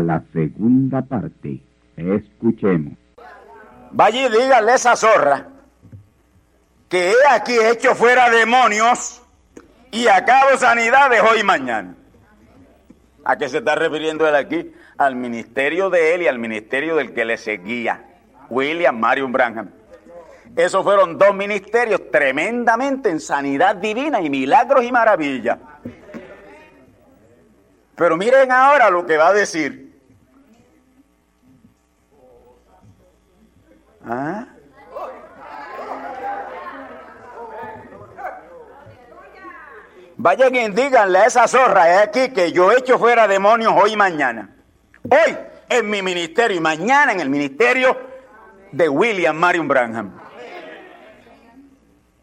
La segunda parte. Escuchemos. Vaya y dígale a esa zorra que he aquí hecho fuera demonios y acabo sanidades hoy y mañana. ¿A qué se está refiriendo él aquí? Al ministerio de él y al ministerio del que le seguía, William Marion Branham. Esos fueron dos ministerios tremendamente en sanidad divina y milagros y maravillas. Pero miren ahora lo que va a decir. ¿Ah? Vayan y díganle a esa zorra aquí que yo echo fuera demonios hoy y mañana. Hoy en mi ministerio y mañana en el ministerio de William Marion Branham.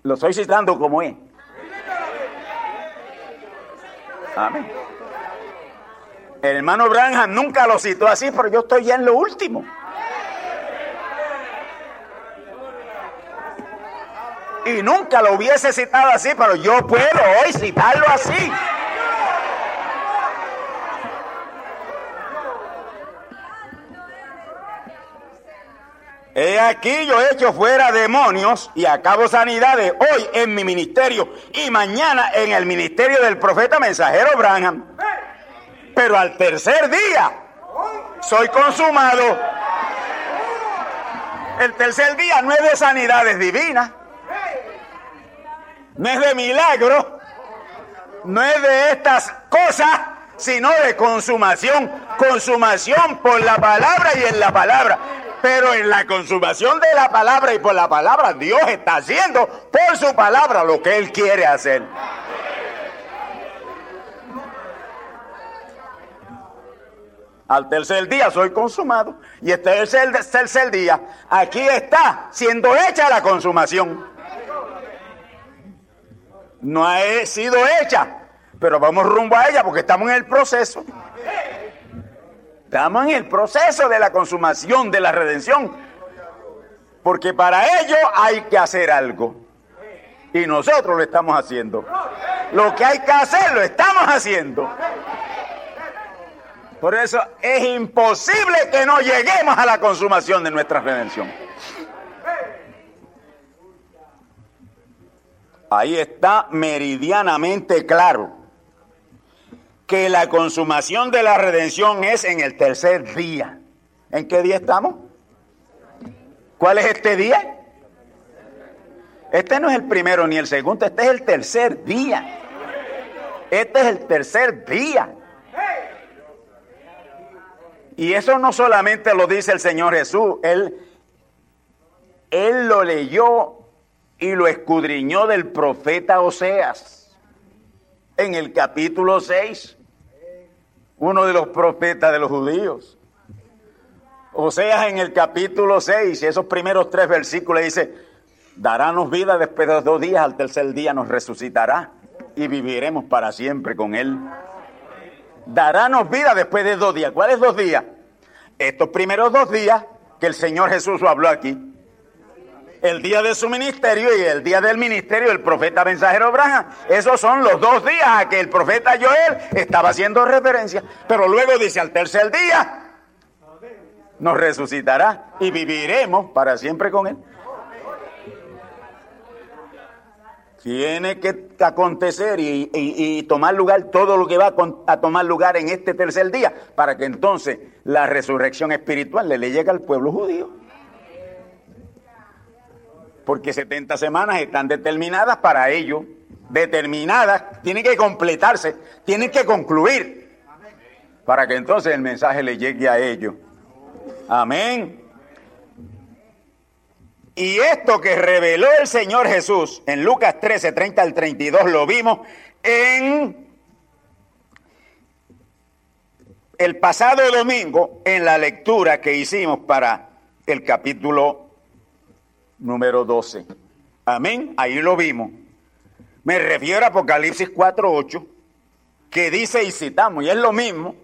Lo estoy citando como es. Amén. Hermano Branham nunca lo citó así, pero yo estoy ya en lo último. y nunca lo hubiese citado así, pero yo puedo hoy citarlo así. He aquí yo he hecho fuera demonios y acabo sanidades hoy en mi ministerio y mañana en el ministerio del profeta mensajero Branham. Pero al tercer día soy consumado. El tercer día no es de sanidades divinas no es de milagro, no es de estas cosas, sino de consumación. Consumación por la palabra y en la palabra. Pero en la consumación de la palabra y por la palabra, Dios está haciendo por su palabra lo que Él quiere hacer. Al tercer día soy consumado. Y este es el tercer día. Aquí está siendo hecha la consumación no ha sido hecha, pero vamos rumbo a ella porque estamos en el proceso. Estamos en el proceso de la consumación de la redención. Porque para ello hay que hacer algo. Y nosotros lo estamos haciendo. Lo que hay que hacer lo estamos haciendo. Por eso es imposible que no lleguemos a la consumación de nuestra redención. Ahí está meridianamente claro que la consumación de la redención es en el tercer día. ¿En qué día estamos? ¿Cuál es este día? Este no es el primero ni el segundo, este es el tercer día. Este es el tercer día. Y eso no solamente lo dice el Señor Jesús, Él, él lo leyó y lo escudriñó del profeta Oseas en el capítulo 6, uno de los profetas de los judíos. Oseas en el capítulo 6, esos primeros tres versículos dice, darános vida después de dos días, al tercer día nos resucitará y viviremos para siempre con él. Darános vida después de dos días. ¿Cuáles dos días? Estos primeros dos días que el Señor Jesús habló aquí el día de su ministerio y el día del ministerio del profeta mensajero Abraham. Esos son los dos días a que el profeta Joel estaba haciendo referencia. Pero luego dice al tercer día, nos resucitará y viviremos para siempre con él. Tiene que acontecer y, tomar lugar todo lo que va a, tomar lugar en este tercer día para que entonces la resurrección espiritual le llegue al pueblo judío. Porque 70 semanas están determinadas para ello, determinadas, tienen que completarse, tienen que concluir, para que entonces el mensaje le llegue a ellos. Amén. Y esto que reveló el Señor Jesús en Lucas 13, 30 al 32, lo vimos en el pasado domingo en la lectura que hicimos para el capítulo número 12. Amén, ahí lo vimos. Me refiero a Apocalipsis 4.8, que dice y citamos, y es lo mismo.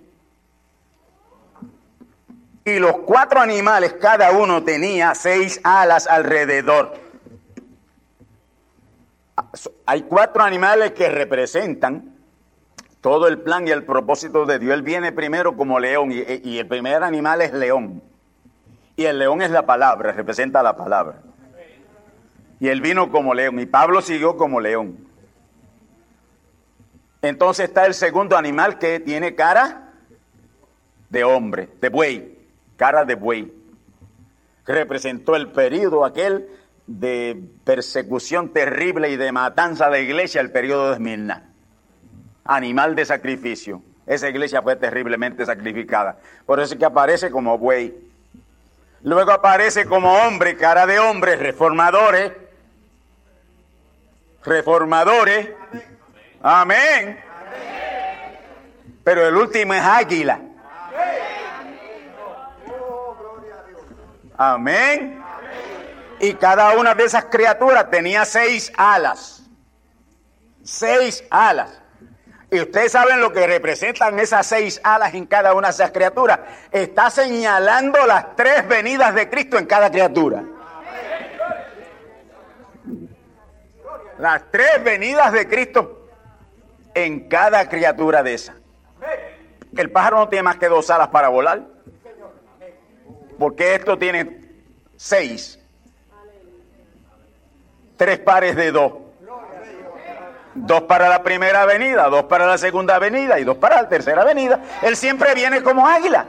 Y los cuatro animales, cada uno tenía seis alas alrededor. Hay cuatro animales que representan todo el plan y el propósito de Dios. Él viene primero como león y, y el primer animal es león. Y el león es la palabra, representa la palabra. Y él vino como león y Pablo siguió como león. Entonces está el segundo animal que tiene cara de hombre, de buey, cara de buey. Representó el periodo aquel de persecución terrible y de matanza de iglesia, el periodo de Esmirna. Animal de sacrificio. Esa iglesia fue terriblemente sacrificada. Por eso es que aparece como buey. Luego aparece como hombre, cara de hombre, reformadores reformadores. Amén. Pero el último es águila. Amén. Y cada una de esas criaturas tenía seis alas. Seis alas. Y ustedes saben lo que representan esas seis alas en cada una de esas criaturas. Está señalando las tres venidas de Cristo en cada criatura. las tres venidas de Cristo en cada criatura de esa. El pájaro no tiene más que dos alas para volar. Porque esto tiene seis. Tres pares de dos. Dos para la primera avenida, dos para la segunda avenida y dos para la tercera avenida. Él siempre viene como águila.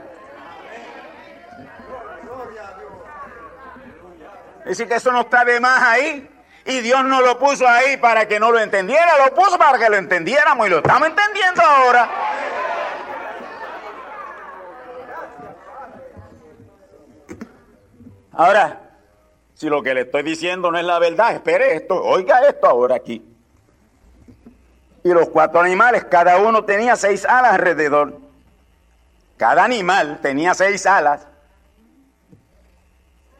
Decir, que eso no está de más ahí. Y Dios no lo puso ahí para que no lo entendiera, lo puso para que lo entendiéramos y lo estamos entendiendo ahora. Ahora, si lo que le estoy diciendo no es la verdad, espere esto, oiga esto ahora aquí. Y los cuatro animales, cada uno tenía seis alas alrededor. Cada animal tenía seis alas.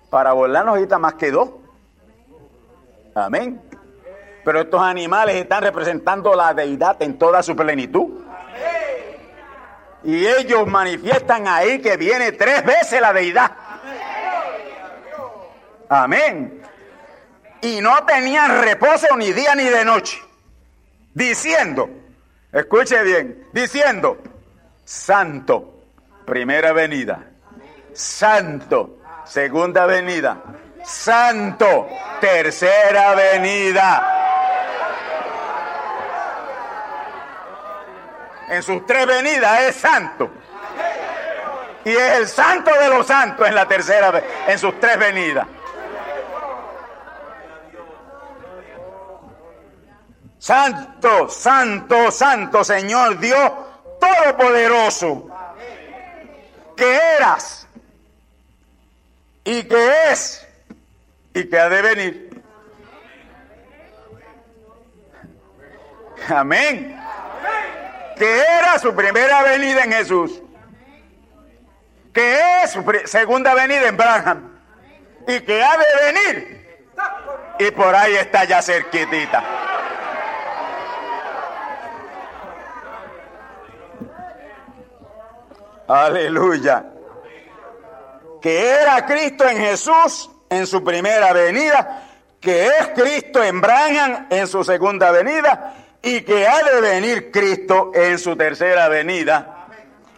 Para volar no necesita más que dos. Amén. Pero estos animales están representando la deidad en toda su plenitud. Y ellos manifiestan ahí que viene tres veces la deidad. Amén. Y no tenían reposo ni día ni de noche. Diciendo, escuche bien, diciendo, Santo, primera venida. Santo, segunda venida santo, tercera venida. En sus tres venidas es santo. Y es el santo de los santos en la tercera en sus tres venidas. Santo, santo, santo Señor Dios Todopoderoso, que eras y que es y que ha de venir. Amén. Que era su primera venida en Jesús. Que es su segunda venida en Branham. Y que ha de venir. Y por ahí está ya cerquitita. Aleluya. Que era Cristo en Jesús en su primera venida, que es Cristo en Branham en su segunda venida y que ha de venir Cristo en su tercera venida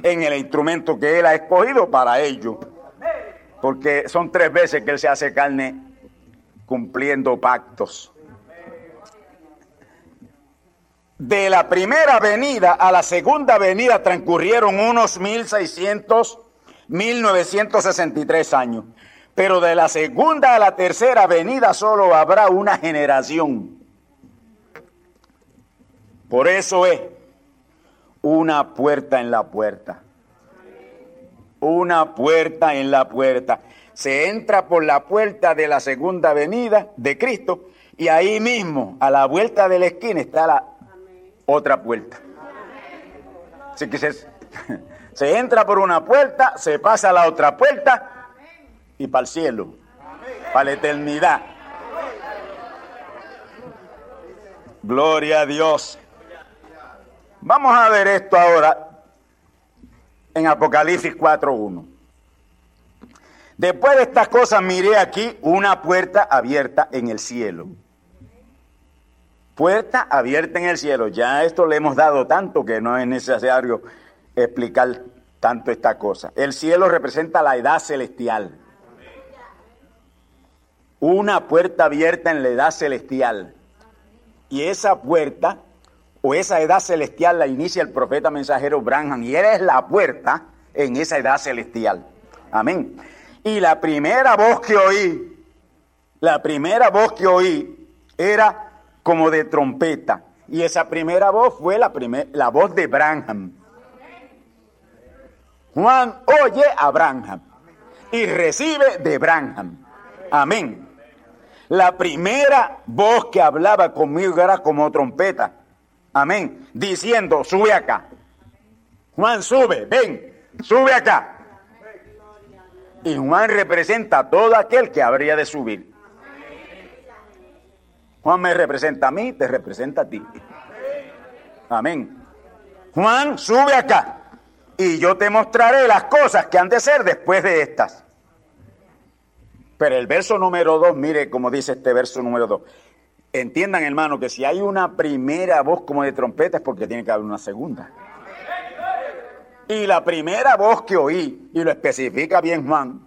en el instrumento que Él ha escogido para ello. Porque son tres veces que Él se hace carne cumpliendo pactos. De la primera venida a la segunda venida transcurrieron unos 1600, 1963 años. Pero de la segunda a la tercera venida solo habrá una generación. Por eso es una puerta en la puerta. Una puerta en la puerta. Se entra por la puerta de la segunda venida de Cristo y ahí mismo, a la vuelta de la esquina, está la otra puerta. Así que se, se entra por una puerta, se pasa a la otra puerta y para el cielo, para la eternidad. Gloria a Dios. Vamos a ver esto ahora en Apocalipsis 4.1. Después de estas cosas miré aquí una puerta abierta en el cielo puerta abierta en el cielo. Ya esto le hemos dado tanto que no es necesario explicar tanto esta cosa. El cielo representa la edad celestial. Una puerta abierta en la edad celestial. Y esa puerta o esa edad celestial la inicia el profeta mensajero Branham. Y él es la puerta en esa edad celestial. Amén. Y la primera voz que oí, la primera voz que oí era como de trompeta. Y esa primera voz fue la, la voz de Branham. Juan oye a Branham y recibe de Branham. Amén. La primera voz que hablaba conmigo era como trompeta. Amén. Diciendo, sube acá. Juan sube, ven, sube acá. Y Juan representa a todo aquel que habría de subir. Juan me representa a mí, te representa a ti. Amén. Juan, sube acá y yo te mostraré las cosas que han de ser después de estas. Pero el verso número dos, mire cómo dice este verso número dos. Entiendan, hermano, que si hay una primera voz como de trompeta es porque tiene que haber una segunda. Y la primera voz que oí, y lo especifica bien Juan,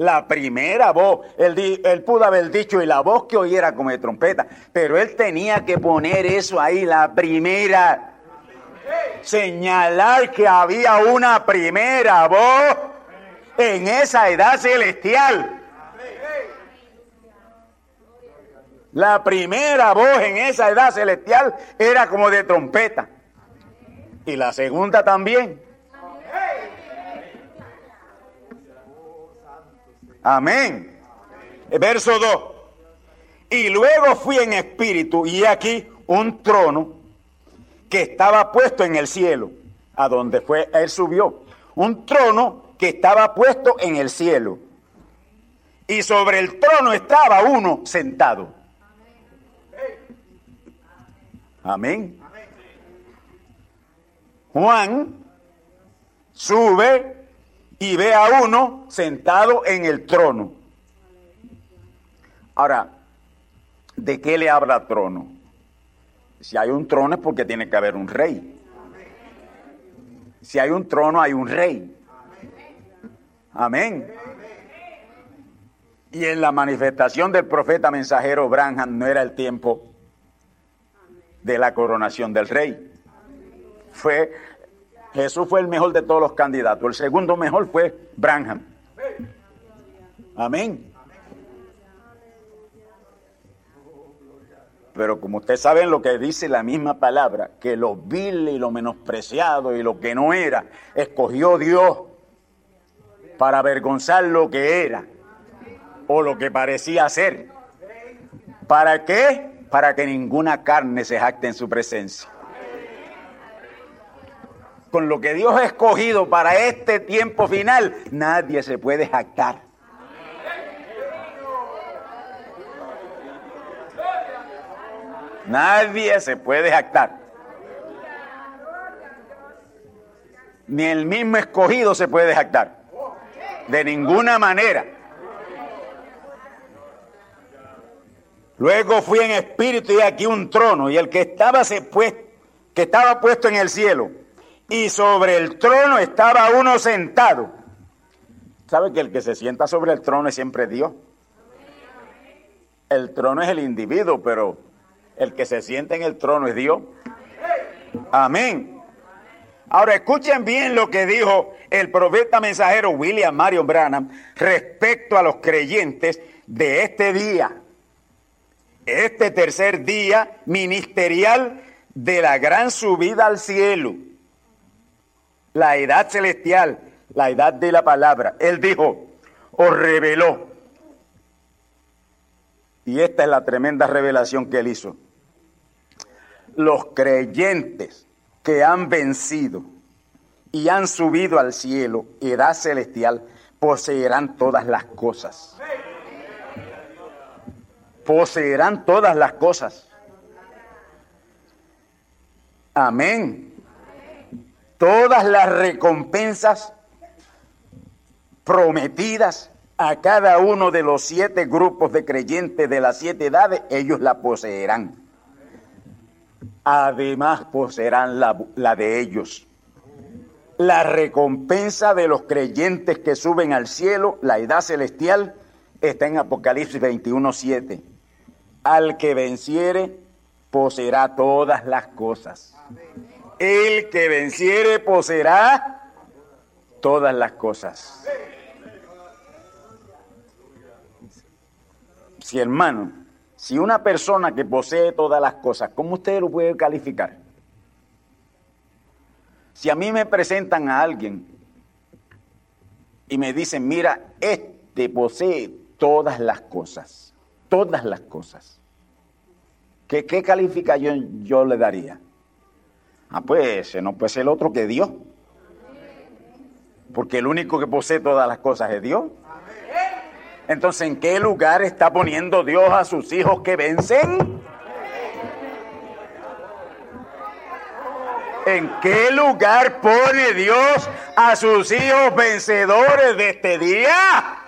la primera voz. Él, pudo haber dicho, y la voz que oyera como de trompeta, pero él tenía que poner eso ahí, la primera. Señalar que había una primera voz en esa edad celestial. La primera voz en esa edad celestial era como de trompeta. Y la segunda también. Amén. Verso 2. Y luego fui en espíritu y aquí un trono que estaba puesto en el cielo, a donde fue él subió. Un trono que estaba puesto en el cielo. Y sobre el trono estaba uno sentado. Amén. Juan sube y ve a uno sentado en el trono. Ahora, ¿de qué le habla trono? Si hay un trono es porque tiene que haber un rey. Si hay un trono hay un rey. Amén. Y en la manifestación del profeta mensajero Branham no era el tiempo de la coronación del rey. Fue Jesús fue el mejor de todos los candidatos. El segundo mejor fue Branham. Amén. Pero como ustedes saben lo que dice la misma palabra, que lo vil y lo menospreciado y lo que no era, escogió Dios para avergonzar lo que era o lo que parecía ser. ¿Para qué? para que ninguna carne se jacte en su presencia. Con lo que Dios ha escogido para este tiempo final, nadie se puede jactar. Nadie se puede jactar. Ni el mismo escogido se puede jactar. De ninguna manera. Luego fui en espíritu y aquí un trono y el que estaba, se pues, que estaba puesto en el cielo y sobre el trono estaba uno sentado. ¿Sabe que el que se sienta sobre el trono es siempre Dios? El trono es el individuo, pero el que se sienta en el trono es Dios. Amén. Ahora escuchen bien lo que dijo el profeta mensajero William Marion Branham respecto a los creyentes de este día. Este tercer día ministerial de la gran subida al cielo. La edad celestial, la edad de la palabra. Él dijo, os reveló. Y esta es la tremenda revelación que él hizo los creyentes que han vencido y han subido al cielo, edad celestial, poseerán todas las cosas. Poseerán todas las cosas. Amén. Todas las recompensas prometidas a cada uno de los siete grupos de creyentes de las siete edades, ellos la poseerán además poseerán la, de ellos. La recompensa de los creyentes que suben al cielo, la edad celestial, está en Apocalipsis 21, 7. Al que venciere, poseerá todas las cosas. El que venciere, poseerá todas las cosas. Si hermano, si una persona que posee todas las cosas, ¿cómo usted lo puede calificar? Si a mí me presentan a alguien y me dicen, mira, este posee todas las cosas, todas las cosas, ¿qué, qué calificación yo le daría? Ah, pues no puede ser el otro que Dios. Porque el único que posee todas las cosas es Dios. Entonces, ¿en qué lugar está poniendo Dios a sus hijos que vencen? ¿En qué lugar pone Dios a sus hijos vencedores de este día?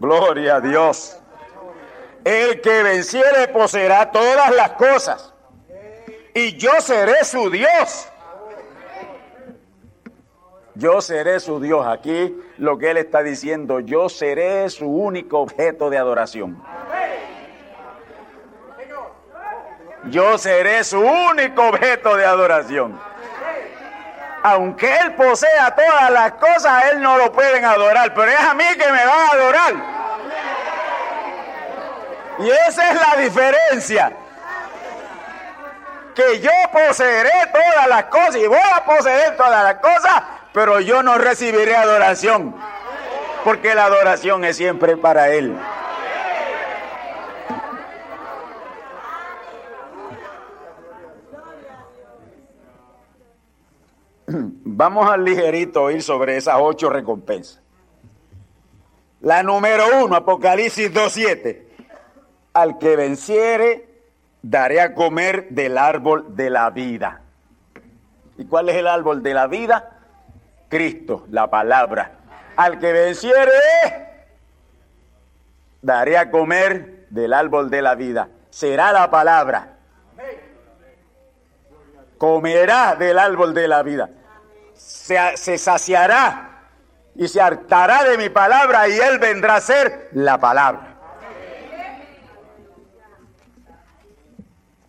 Gloria a Dios. El que venciere poseerá todas las cosas y yo seré su Dios. Yo seré su Dios. Aquí lo que él está diciendo, yo seré su único objeto de adoración. Yo seré su único objeto de adoración. Aunque él posea todas las cosas, él no lo pueden adorar, pero es a mí que me van a adorar. Y esa es la diferencia que yo poseeré todas las cosas y voy a poseer todas las cosas, pero yo no recibiré adoración, porque la adoración es siempre para Él. Vamos al ligerito ir sobre esas ocho recompensas. La número uno, Apocalipsis 2.7. Al que venciere daré a comer del árbol de la vida. ¿Y cuál es el árbol de la vida? Cristo, la palabra. Al que venciere, daré a comer del árbol de la vida. Será la palabra. Comerá del árbol de la vida. Se, se saciará y se hartará de mi palabra y él vendrá a ser la palabra.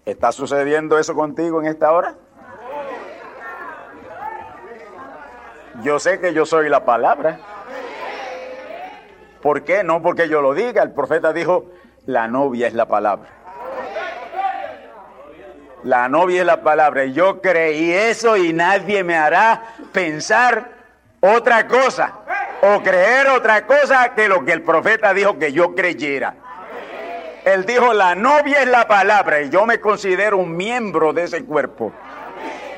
¿Está sucediendo eso contigo en esta hora? Yo sé que yo soy la palabra. ¿Por qué? No porque yo lo diga. El profeta dijo, la novia es la palabra. La novia es la palabra. Yo creí eso y nadie me hará pensar otra cosa o creer otra cosa que lo que el profeta dijo que yo creyera. Él dijo, la novia es la palabra y yo me considero un miembro de ese cuerpo.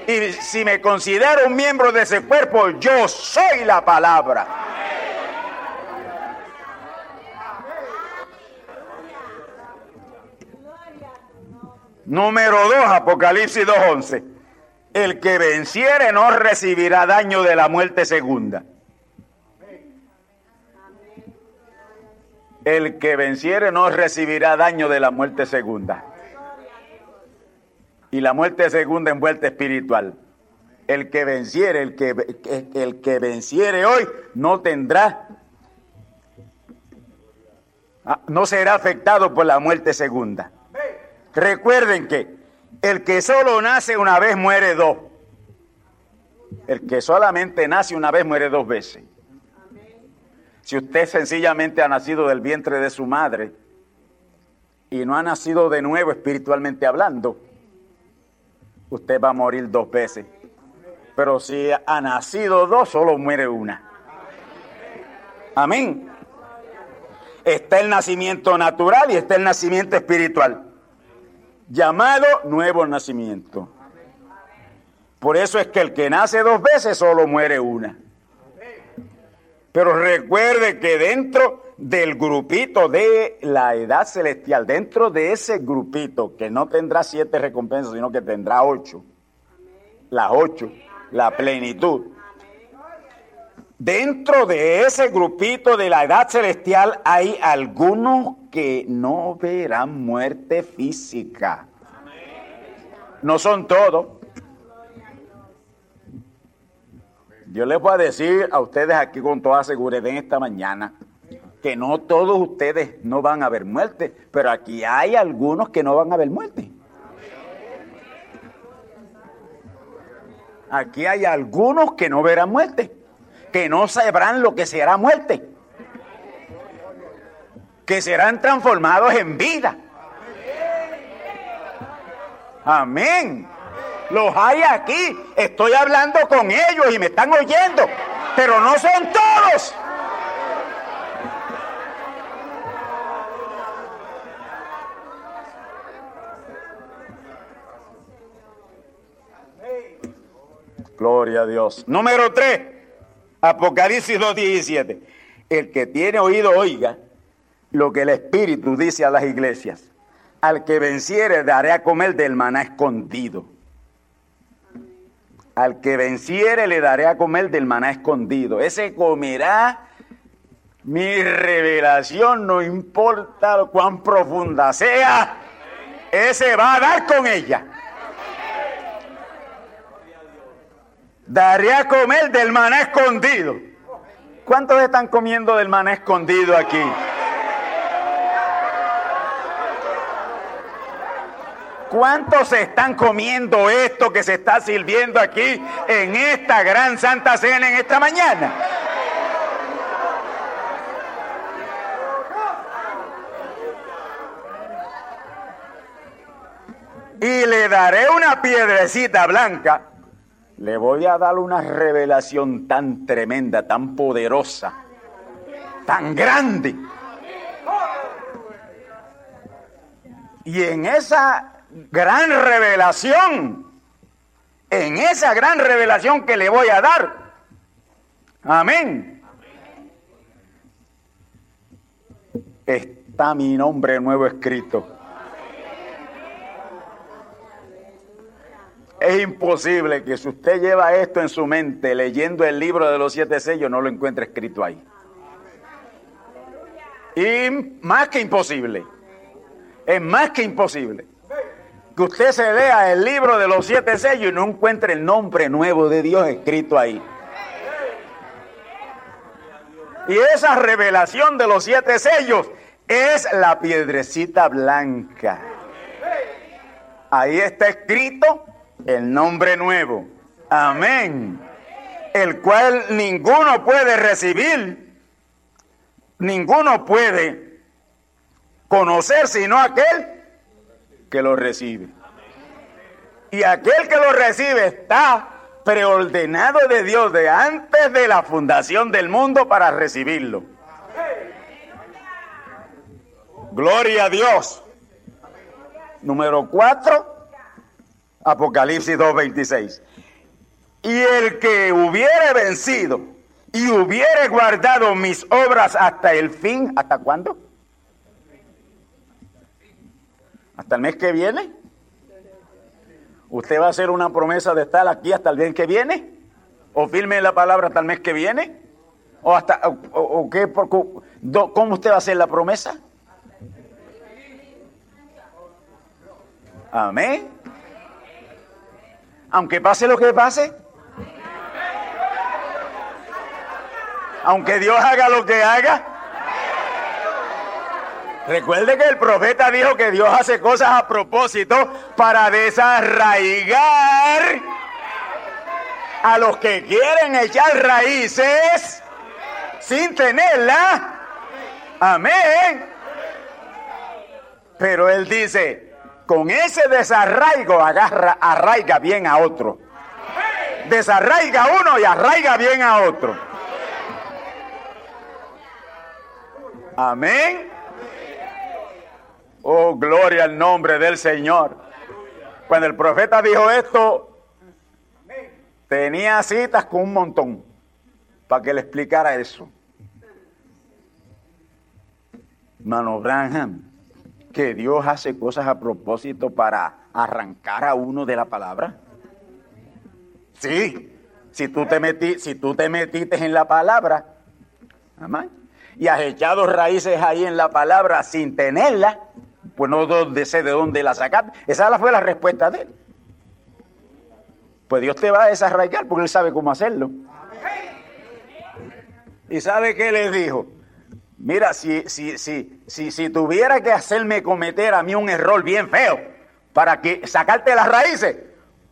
Y si me considero un miembro de ese cuerpo, yo soy la palabra. Número 2, Apocalipsis 2.11. El que venciere no recibirá daño de la muerte segunda. El que venciere no recibirá daño de la muerte segunda. Y la muerte segunda en vuelta espiritual. El que venciere, el que, el que venciere hoy, no tendrá, ah, no será afectado por la muerte segunda. Recuerden que el que solo nace una vez muere dos. El que solamente nace una vez muere dos veces. Si usted sencillamente ha nacido del vientre de su madre y no ha nacido de nuevo espiritualmente hablando, usted va a morir dos veces. Pero si ha nacido dos, solo muere una. Amén. Está el nacimiento natural y está el nacimiento espiritual, llamado nuevo nacimiento. Por eso es que el que nace dos veces solo muere una. Pero recuerde que dentro del grupito de la edad celestial, dentro de ese grupito que no tendrá siete recompensas, sino que tendrá ocho, las ocho, la plenitud. Dentro de ese grupito de la edad celestial hay algunos que no verán muerte física. No son todos. Yo les voy a decir a ustedes aquí con toda seguridad en esta mañana que no todos ustedes no van a ver muerte, pero aquí hay algunos que no van a ver muerte. Aquí hay algunos que no verán muerte, que no sabrán lo que será muerte, que serán transformados en vida. Amén. Los hay aquí. Estoy hablando con ellos y me están oyendo. Pero no son todos. Gloria a Dios. Número 3. Apocalipsis 2.17. El que tiene oído oiga lo que el Espíritu dice a las iglesias. Al que venciere daré a comer del maná escondido al que venciere le daré a comer del maná escondido. Ese comerá mi revelación, no importa cuán profunda sea, ese va a dar con ella. Daré a comer del maná escondido. ¿Cuántos están comiendo del maná escondido aquí? ¿Cuántos están comiendo esto que se está sirviendo aquí en esta gran santa cena en esta mañana? Y le daré una piedrecita blanca. Le voy a dar una revelación tan tremenda, tan poderosa, tan grande. Y en esa gran revelación, en esa gran revelación que le voy a dar. Amén. Está mi nombre nuevo escrito. Imposible que si usted lleva esto en su mente leyendo el libro de los siete sellos no lo encuentre escrito ahí. Y más que imposible. Es más que imposible que usted se lea el libro de los siete sellos y no encuentre el nombre nuevo de Dios escrito ahí. Y esa revelación de los siete sellos es la piedrecita blanca. Ahí está escrito el nombre nuevo. Amén. El cual ninguno puede recibir, ninguno puede conocer sino aquel que lo recibe. Y aquel que lo recibe está preordenado de Dios de antes de la fundación del mundo para recibirlo. Gloria a Dios. Número 4, Apocalipsis 2.26. Y el que hubiere vencido y hubiere guardado mis obras hasta el fin, ¿hasta cuándo? ¿Hasta el mes que viene? ¿Usted va a hacer una promesa de estar aquí hasta el mes que viene? ¿O firme la palabra hasta el mes que viene? ¿O hasta o, qué? ¿Cómo usted va a hacer la promesa? Amén. Aunque pase lo que pase. Aunque Dios haga lo que haga. Recuerde que el profeta dijo que Dios hace cosas a propósito para desarraigar a los que quieren echar raíces sin tenerla. Amén. Pero él dice, con ese desarraigo agarra, arraiga bien a otro. Desarraiga uno y arraiga bien a otro. Amén. Oh, gloria al nombre del Señor. Cuando el profeta dijo esto, tenía citas con un montón para que le explicara eso. Mano Branham, que Dios hace cosas a propósito para arrancar a uno de la palabra. Sí, si tú te, metí, si tú te metiste en la palabra, y has echado raíces ahí en la palabra sin tenerla, pues no sé de dónde la sacaste. Esa fue la respuesta de él. Pues Dios te va a desarraigar porque Él sabe cómo hacerlo. ¿Y sabe qué le dijo? Mira, si, si, si, si, tuviera que hacerme cometer a mí un error bien feo para que sacarte las raíces,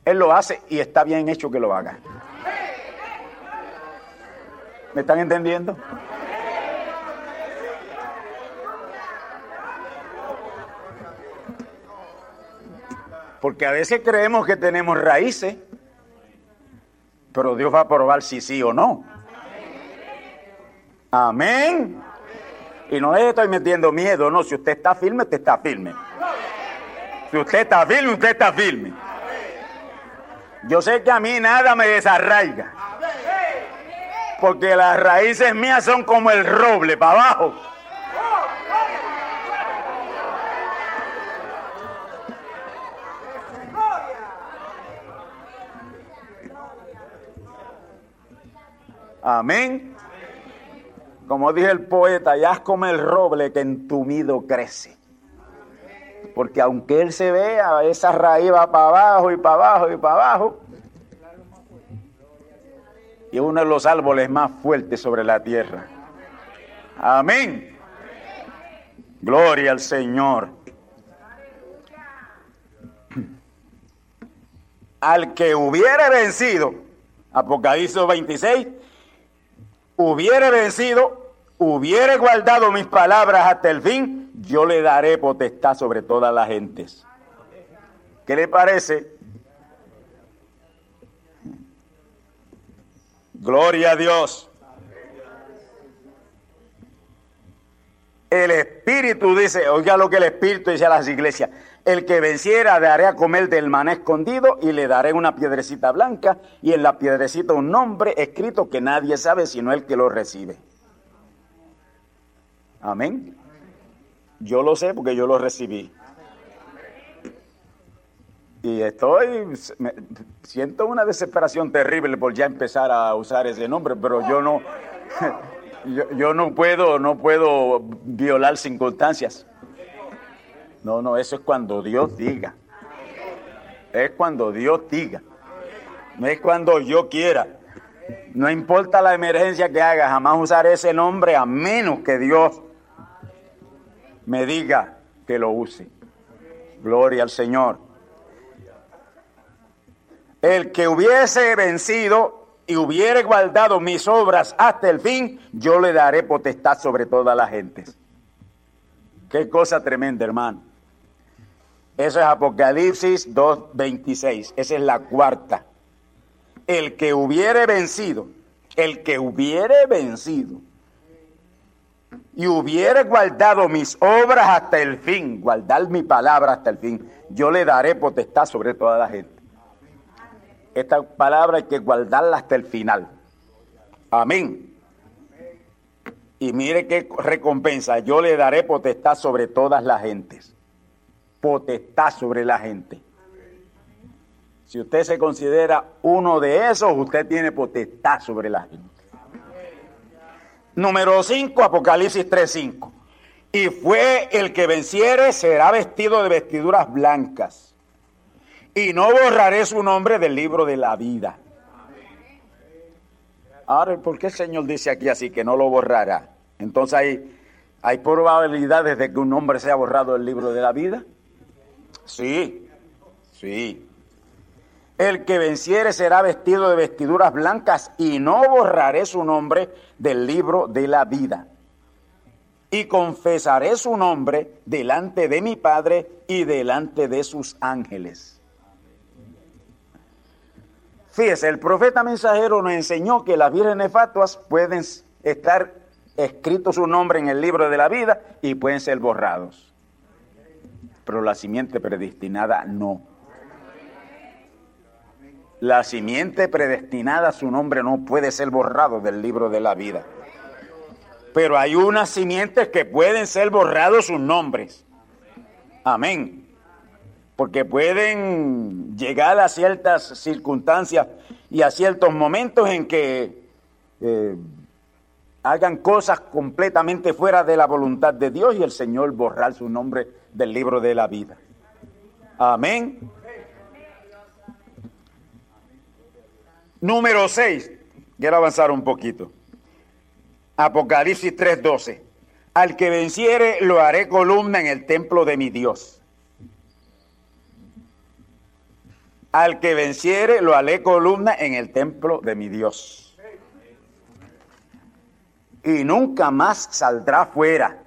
Él lo hace y está bien hecho que lo haga. ¿Me están entendiendo? Porque a veces creemos que tenemos raíces, pero Dios va a probar si sí o no. Amén. Y no le estoy metiendo miedo, no. Si usted está firme, usted está firme. Si usted está firme, usted está firme. Yo sé que a mí nada me desarraiga. Porque las raíces mías son como el roble para abajo. Amén. Como dije el poeta, ya es como el roble que entumido crece. Porque aunque él se vea, esa raíz va para abajo y para abajo y para abajo. Y uno de los árboles más fuertes sobre la tierra. Amén. Gloria al Señor. Al que hubiere vencido, Apocalipsis 26, hubiere vencido, hubiere guardado mis palabras hasta el fin, yo le daré potestad sobre todas las gentes. ¿Qué le parece? Gloria a Dios. El Espíritu dice, oiga lo que el Espíritu dice a las iglesias, el que venciera daré a comer del maná escondido y le daré una piedrecita blanca y en la piedrecita un nombre escrito que nadie sabe sino el que lo recibe. Amén. Yo lo sé porque yo lo recibí. Y estoy, siento una desesperación terrible por ya empezar a usar ese nombre, pero yo no, yo, yo no puedo, no puedo violar circunstancias. No, no, eso es cuando Dios diga. Es cuando Dios diga. No es cuando yo quiera. No importa la emergencia que haga, jamás usaré ese nombre a menos que Dios me diga que lo use. Gloria al Señor. El que hubiese vencido y hubiere guardado mis obras hasta el fin, yo le daré potestad sobre todas las gentes. Qué cosa tremenda, hermano. Eso es Apocalipsis 2.26. Esa es la cuarta. el que hubiere vencido, el que hubiere vencido y hubiere guardado mis obras hasta el fin, guardar mi palabra hasta el fin, yo le daré potestad sobre toda la gente. Esta palabra hay que guardarla hasta el final. Amén. Y mire qué recompensa. Yo le daré potestad sobre todas las gentes. Potestad sobre la gente. Si usted se considera uno de esos, usted tiene potestad sobre la gente. Número 5, Apocalipsis 3:5. Y fue el que venciere será vestido de vestiduras blancas. Y no borraré su nombre del libro de la vida. Ahora, ¿por qué el Señor dice aquí así que no lo borrará? Entonces hay, hay probabilidades de que un hombre sea borrado del libro de la vida. Sí, sí. El que venciere será vestido de vestiduras blancas y no borraré su nombre del libro de la vida. Y confesaré su nombre delante de mi Padre y delante de sus ángeles. Fíjese, el profeta mensajero nos enseñó que las vírgenes fatuas pueden estar escrito su nombre en el libro de la vida y pueden ser borrados. Pero la simiente predestinada no. La simiente predestinada, su nombre no puede ser borrado del libro de la vida. Pero hay unas simientes que pueden ser borrados sus nombres. Amén. Porque pueden llegar a ciertas circunstancias y a ciertos momentos en que eh, hagan cosas completamente fuera de la voluntad de Dios y el Señor borrar su nombre del libro de la vida. Amén. Número 6. Quiero avanzar un poquito. Apocalipsis 3:12. Al que venciere lo haré columna en el templo de mi Dios. Al que venciere lo haré columna en el templo de mi Dios y nunca más saldrá fuera.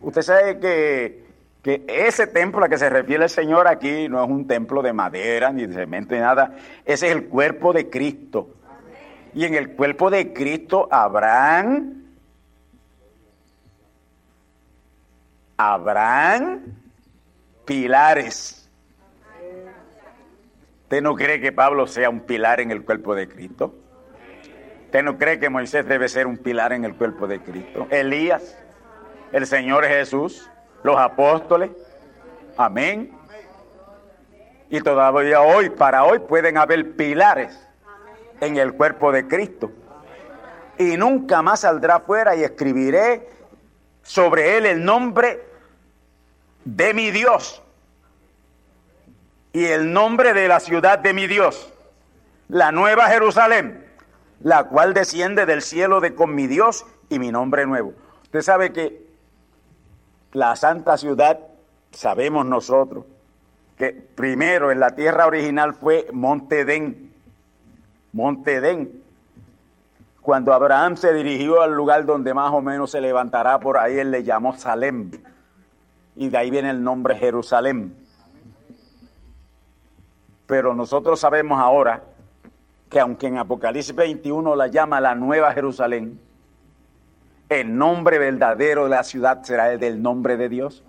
Usted sabe que, que ese templo a que se refiere el Señor aquí no es un templo de madera ni de cemento ni nada, ese es el cuerpo de Cristo. Y en el cuerpo de Cristo habrán, habrán pilares. ¿Usted no cree que Pablo sea un pilar en el cuerpo de Cristo? ¿Usted no cree que Moisés debe ser un pilar en el cuerpo de Cristo? Elías, el Señor Jesús, los apóstoles. Amén. Y todavía hoy, para hoy, pueden haber pilares en el cuerpo de Cristo. Y nunca más saldrá fuera y escribiré sobre él el nombre de mi Dios y el nombre de la ciudad de mi Dios, la nueva Jerusalén la cual desciende del cielo de con mi Dios y mi nombre nuevo. Usted sabe que la santa ciudad, sabemos nosotros, que primero en la tierra original fue Monte Edén. Monte Edén. Cuando Abraham se dirigió al lugar donde más o menos se levantará por ahí, él le llamó Salem. Y de ahí viene el nombre Jerusalén. Pero nosotros sabemos ahora que aunque en Apocalipsis 21 la llama la Nueva Jerusalén, el nombre verdadero de la ciudad será el del nombre de Dios.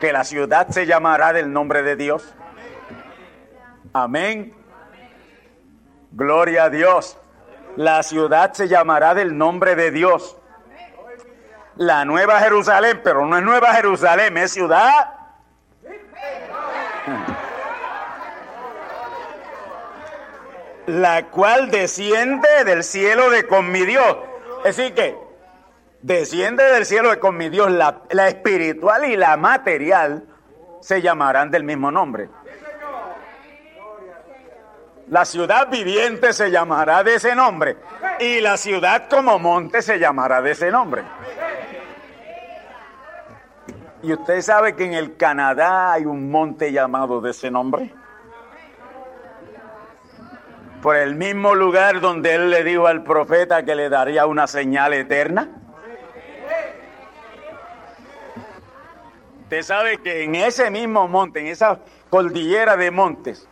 Que la ciudad se llamará del nombre de Dios. Amén. Gloria a Dios. La ciudad se llamará del nombre de Dios. La Nueva Jerusalén, pero no es Nueva Jerusalén, es ciudad la cual desciende del cielo de con mi Dios. Es decir, que desciende del cielo con mi Dios, la, la espiritual y la material se llamarán del mismo nombre. La ciudad viviente se llamará de ese nombre y la ciudad como monte se llamará de ese nombre. ¿Y usted sabe que en el Canadá hay un monte llamado de ese nombre? Por el mismo lugar donde él le dijo al profeta que le daría una señal eterna? Usted sabe que en ese mismo monte, en esa cordillera de montes,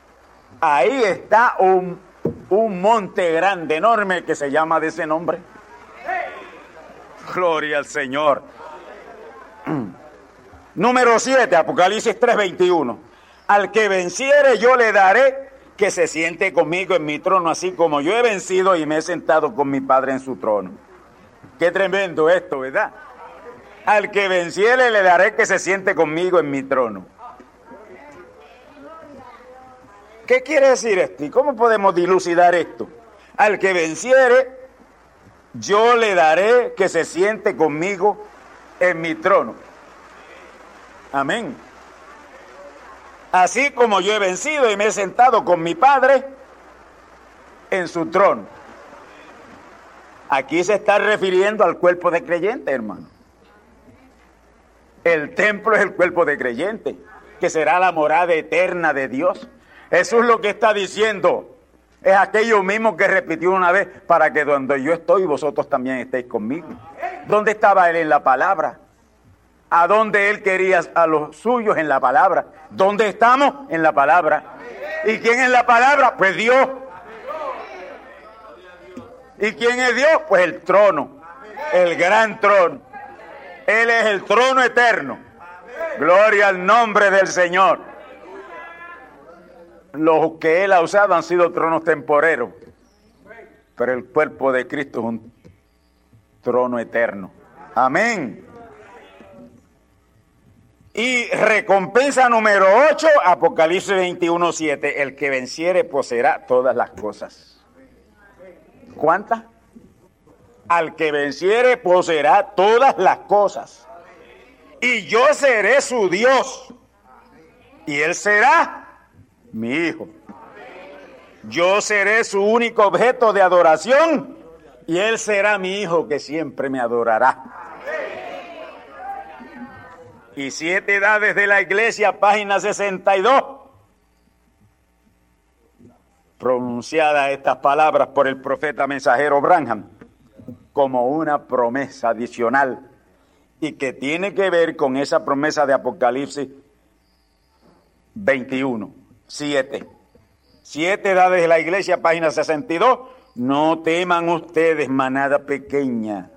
ahí está un, un monte grande, enorme, que se llama de ese nombre. Gloria al Señor. Número 7, Apocalipsis 3:21. Al que venciere yo le daré que se siente conmigo en mi trono, así como yo he vencido y me he sentado con mi Padre en su trono. Qué tremendo esto, ¿verdad? Al que venciere le daré que se siente conmigo en mi trono. ¿Qué quiere decir esto? ¿Y cómo podemos dilucidar esto? Al que venciere, yo le daré que se siente conmigo en mi trono. Amén. Así como yo he vencido y me he sentado con mi Padre en su trono. Aquí se está refiriendo al cuerpo de creyente, hermano. El templo es el cuerpo de creyente, que será la morada eterna de Dios. Es lo que está diciendo. Es aquello mismo que repitió una vez, para que donde yo estoy, vosotros también estéis conmigo. ¿Dónde estaba él en la palabra? ¿A dónde él quería a los suyos en la palabra? ¿Dónde estamos? En la palabra. ¿Y quién es la palabra? Pues Dios. ¿Y quién es Dios? Pues el trono, el gran trono. Él es el trono eterno. Gloria al nombre del Señor. Los que Él ha usado han sido tronos temporeros, pero el cuerpo de Cristo es un trono eterno. Amén. Y recompensa número 8, Apocalipsis 21, 7. El que venciere poseerá todas las cosas. ¿Cuántas? Al que venciere poseerá todas las cosas. Y yo seré su Dios. Y él será mi hijo. Yo seré su único objeto de adoración. Y él será mi hijo que siempre me adorará y siete edades de la iglesia, página 62. Pronunciadas estas palabras por el profeta mensajero Branham como una promesa adicional y que tiene que ver con esa promesa de Apocalipsis 21, 7. Siete edades de la iglesia, página 62. No teman ustedes, manada pequeña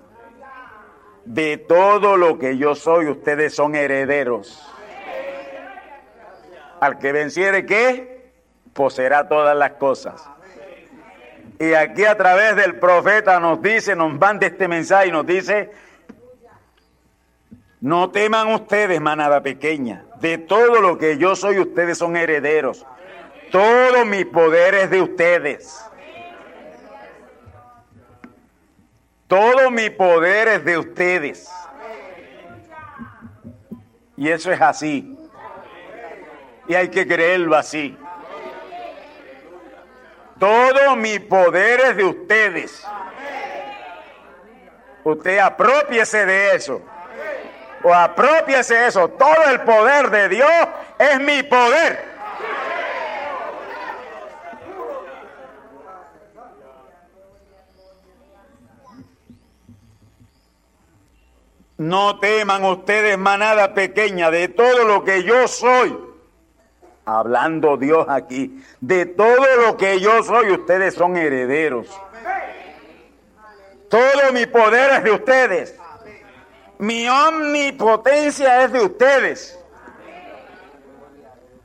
de todo lo que yo soy, ustedes son herederos. Al que venciere, ¿qué? Poseerá todas las cosas. Y aquí a través del profeta nos dice, nos manda este mensaje y nos dice, no teman ustedes, manada pequeña, de todo lo que yo soy, ustedes son herederos. Todo mi poder es de ustedes. Todo mi poder es de ustedes. Y eso es así. Y hay que creerlo así. Todo mi poder es de ustedes. Usted apropiese de eso. O apropiese de eso. Todo el poder de Dios es mi poder. No teman ustedes manada pequeña de todo lo que yo soy. Hablando Dios aquí, de todo lo que yo soy, ustedes son herederos. Todo mi poder es de ustedes. Mi omnipotencia es de ustedes.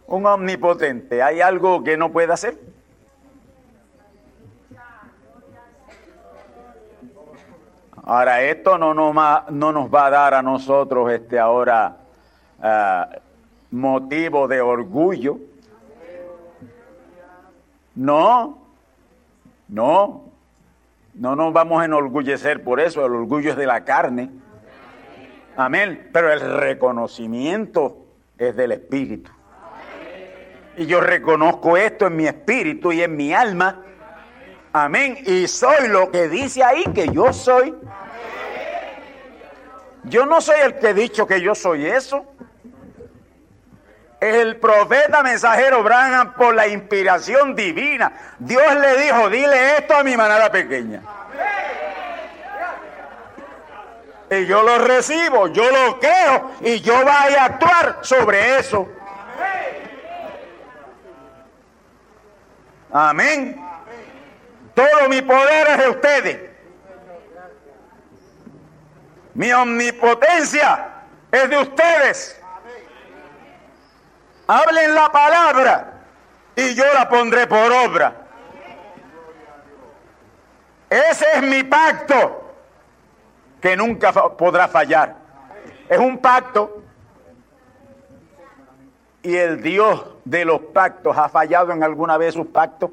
Un omnipotente, ¿hay algo que no pueda hacer? Ahora, esto no nos, va, no nos va a dar a nosotros este ahora uh, motivo de orgullo. No, no, no nos vamos a enorgullecer por eso, el orgullo es de la carne. Amén, pero el reconocimiento es del espíritu. Y yo reconozco esto en mi espíritu y en mi alma Amén. Y soy lo que dice ahí que yo soy. Yo no soy el que he dicho que yo soy eso. El profeta mensajero Branham por la inspiración divina. Dios le dijo, dile esto a mi manada pequeña. Y yo lo recibo, yo lo creo y yo voy a actuar sobre eso. Amén. Todo mi poder es de ustedes. Mi omnipotencia es de ustedes. Hablen la palabra y yo la pondré por obra. Ese es mi pacto que nunca podrá fallar. Es un pacto y el Dios de los pactos ha fallado en alguna vez sus pactos.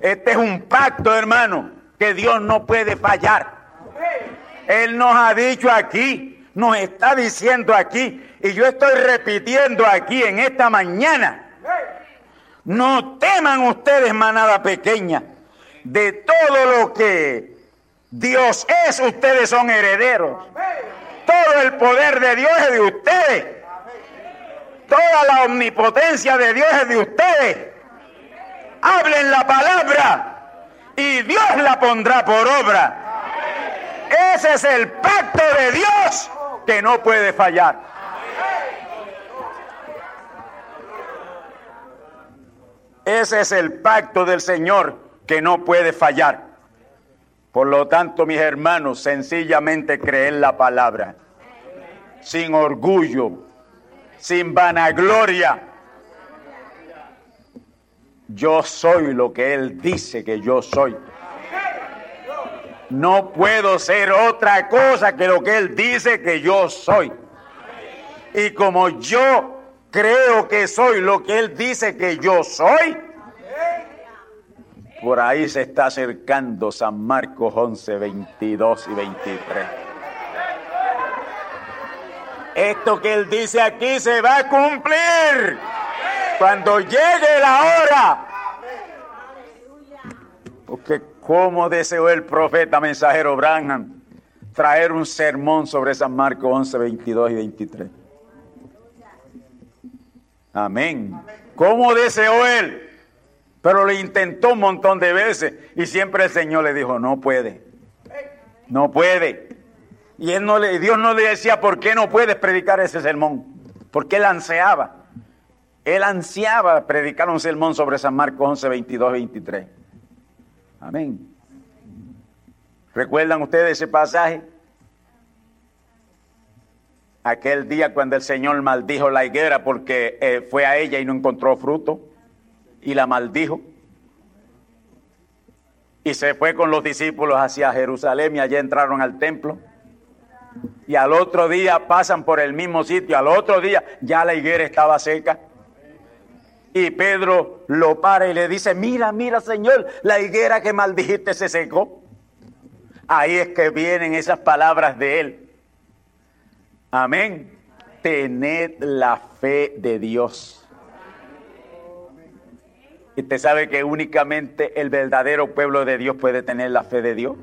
Este es un pacto, hermano, que Dios no puede fallar. Él nos ha dicho aquí, nos está diciendo aquí, y yo estoy repitiendo aquí en esta mañana. No teman ustedes, manada pequeña, de todo lo que Dios es, ustedes son herederos. Todo el poder de Dios es de ustedes. Toda la omnipotencia de Dios es de ustedes. Hablen la palabra y Dios la pondrá por obra. Ese es el pacto de Dios que no puede fallar. Ese es el pacto del Señor que no puede fallar. Por lo tanto, mis hermanos, sencillamente creen la palabra, sin orgullo, sin vanagloria. Yo soy lo que Él dice que yo soy. No puedo ser otra cosa que lo que Él dice que yo soy. Y como yo creo que soy lo que Él dice que yo soy, por ahí se está acercando San Marcos 11, 22 y 23. Esto que Él dice aquí se va a cumplir cuando llegue la hora. Porque como deseó el profeta mensajero Branham traer un sermón sobre San Marcos 11, 22 y 23. Amén. ¿Cómo deseó él? Pero lo intentó un montón de veces y siempre el Señor le dijo, no puede. No puede. Y él no le, Dios no le decía, ¿por qué no puedes predicar ese sermón? Porque él ansiaba. Él ansiaba predicar un sermón sobre San Marcos 11, 22, 23. Amén. ¿Recuerdan ustedes ese pasaje? Aquel día cuando el Señor maldijo la higuera porque eh, fue a ella y no encontró fruto y la maldijo. Y se fue con los discípulos hacia Jerusalén y allí entraron al templo. Y al otro día pasan por el mismo sitio, al otro día ya la higuera estaba seca. Y Pedro lo para y le dice, mira, mira Señor, la higuera que maldijiste se secó. Ahí es que vienen esas palabras de él. Amén. Tened la fe de Dios. Y usted sabe que únicamente el verdadero pueblo de Dios puede tener la fe de Dios.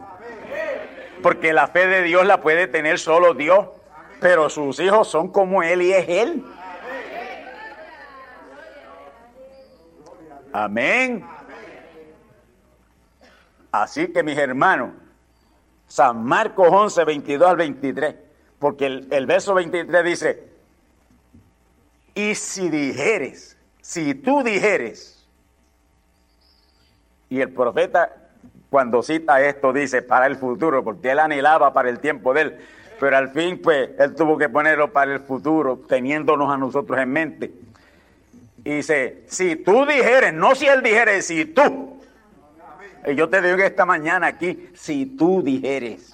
Porque la fe de Dios la puede tener solo Dios. Pero sus hijos son como Él y es Él. Amén. Así que mis hermanos, San Marcos 11, 22 al 23, porque el, el verso 23 dice, y si dijeres, si tú dijeres, y el profeta cuando cita esto dice para el futuro, porque él anhelaba para el tiempo de él, pero al fin pues él tuvo que ponerlo para el futuro, teniéndonos a nosotros en mente. Y dice, si tú dijeres, no si él dijere, si tú. Y yo te digo esta mañana aquí, si tú dijeres.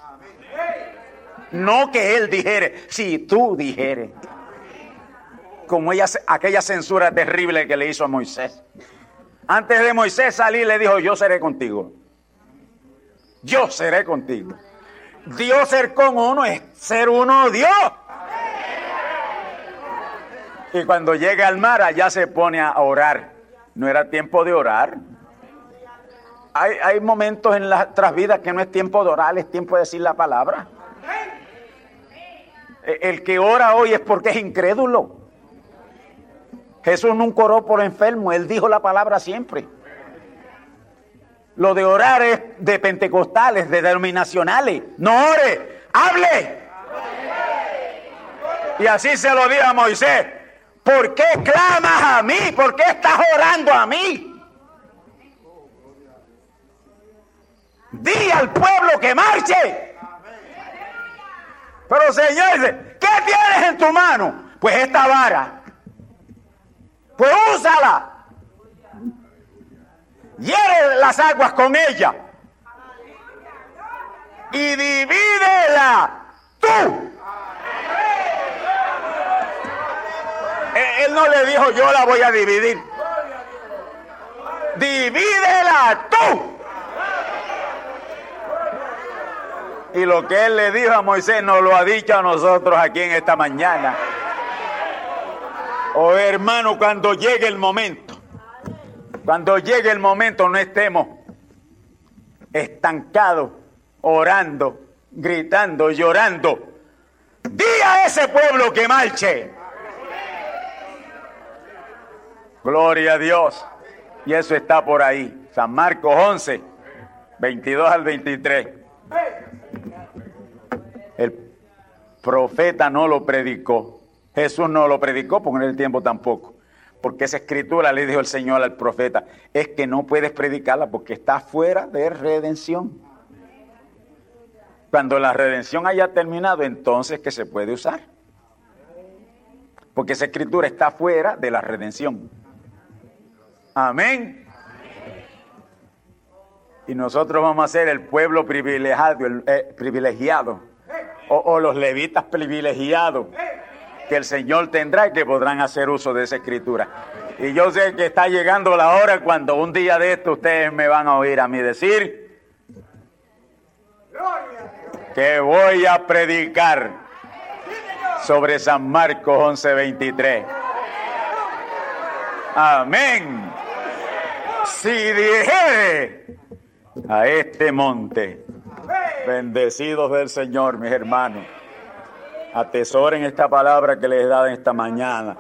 No que él dijere, si tú dijeres. Como ella, aquella censura terrible que le hizo a Moisés. Antes de Moisés salir le dijo, yo seré contigo. Yo seré contigo. Dios ser con uno es ser uno Dios. Y cuando llega al mar, allá se pone a orar. No era tiempo de orar. Hay, momentos en nuestras vidas que no es tiempo de orar, es tiempo de decir la palabra. El que ora hoy es porque es incrédulo. Jesús nunca oró por enfermo, él dijo la palabra siempre. Lo de orar es de pentecostales, de denominacionales. No ore, hable. Y así se lo dijo a Moisés. ¿Por qué clamas a mí? ¿Por qué estás orando a mí? Di al pueblo que marche. Pero Señor, ¿qué tienes en tu mano? Pues esta vara. Pues úsala. Hiere las aguas con ella. Y divídela tú Él no le dijo yo la voy a dividir. Divídela tú. Y lo que él le dijo a Moisés nos lo ha dicho a nosotros aquí en esta mañana. Oh hermano, cuando llegue el momento, cuando llegue el momento no estemos estancados, orando, gritando, llorando. Di a ese pueblo que marche. Gloria a Dios. Y eso está por ahí. San Marcos 11, 22 al 23. El profeta no lo predicó. Jesús no lo predicó porque en el tiempo tampoco. Porque esa escritura le dijo el Señor al profeta, es que no puedes predicarla porque está fuera de redención. Cuando la redención haya terminado, entonces que se puede usar. Porque esa escritura está fuera de la redención. Amén. Y nosotros vamos a ser el pueblo privilegiado, el, eh, privilegiado o, o los levitas privilegiados que el Señor tendrá y que podrán hacer uso de esa escritura. Y yo sé que está llegando la hora cuando un día de esto ustedes me van a oír a mí decir que voy a predicar sobre San Marcos 11:23. Amén. Si dijere a este monte, bendecidos del Señor, mis hermanos, atesoren esta palabra que les he dado esta mañana.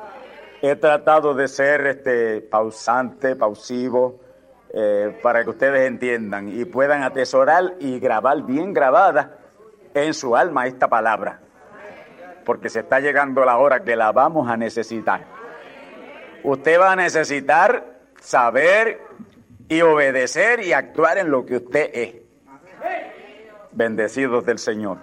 He tratado de ser este pausante, pausivo, eh, para que ustedes entiendan y puedan atesorar y grabar bien grabada en su alma esta palabra, porque se está llegando la hora que la vamos a necesitar. Usted va a necesitar saber y obedecer y actuar en lo que usted es. Bendecidos del Señor.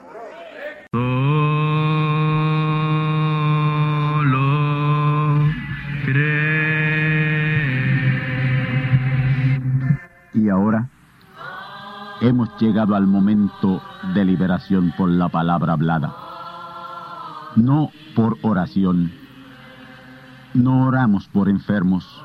Y ahora hemos llegado al momento de liberación por la palabra hablada. No por oración. No oramos por enfermos.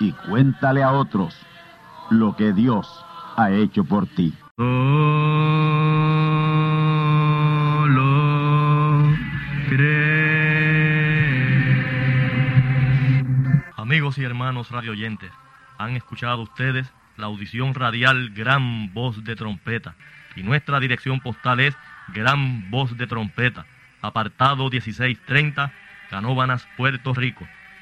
y cuéntale a otros lo que Dios ha hecho por ti. Solo. Amigos y hermanos radioyentes, han escuchado ustedes la audición radial Gran Voz de Trompeta y nuestra dirección postal es Gran Voz de Trompeta, apartado 1630, Canóbanas, Puerto Rico,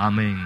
Amén.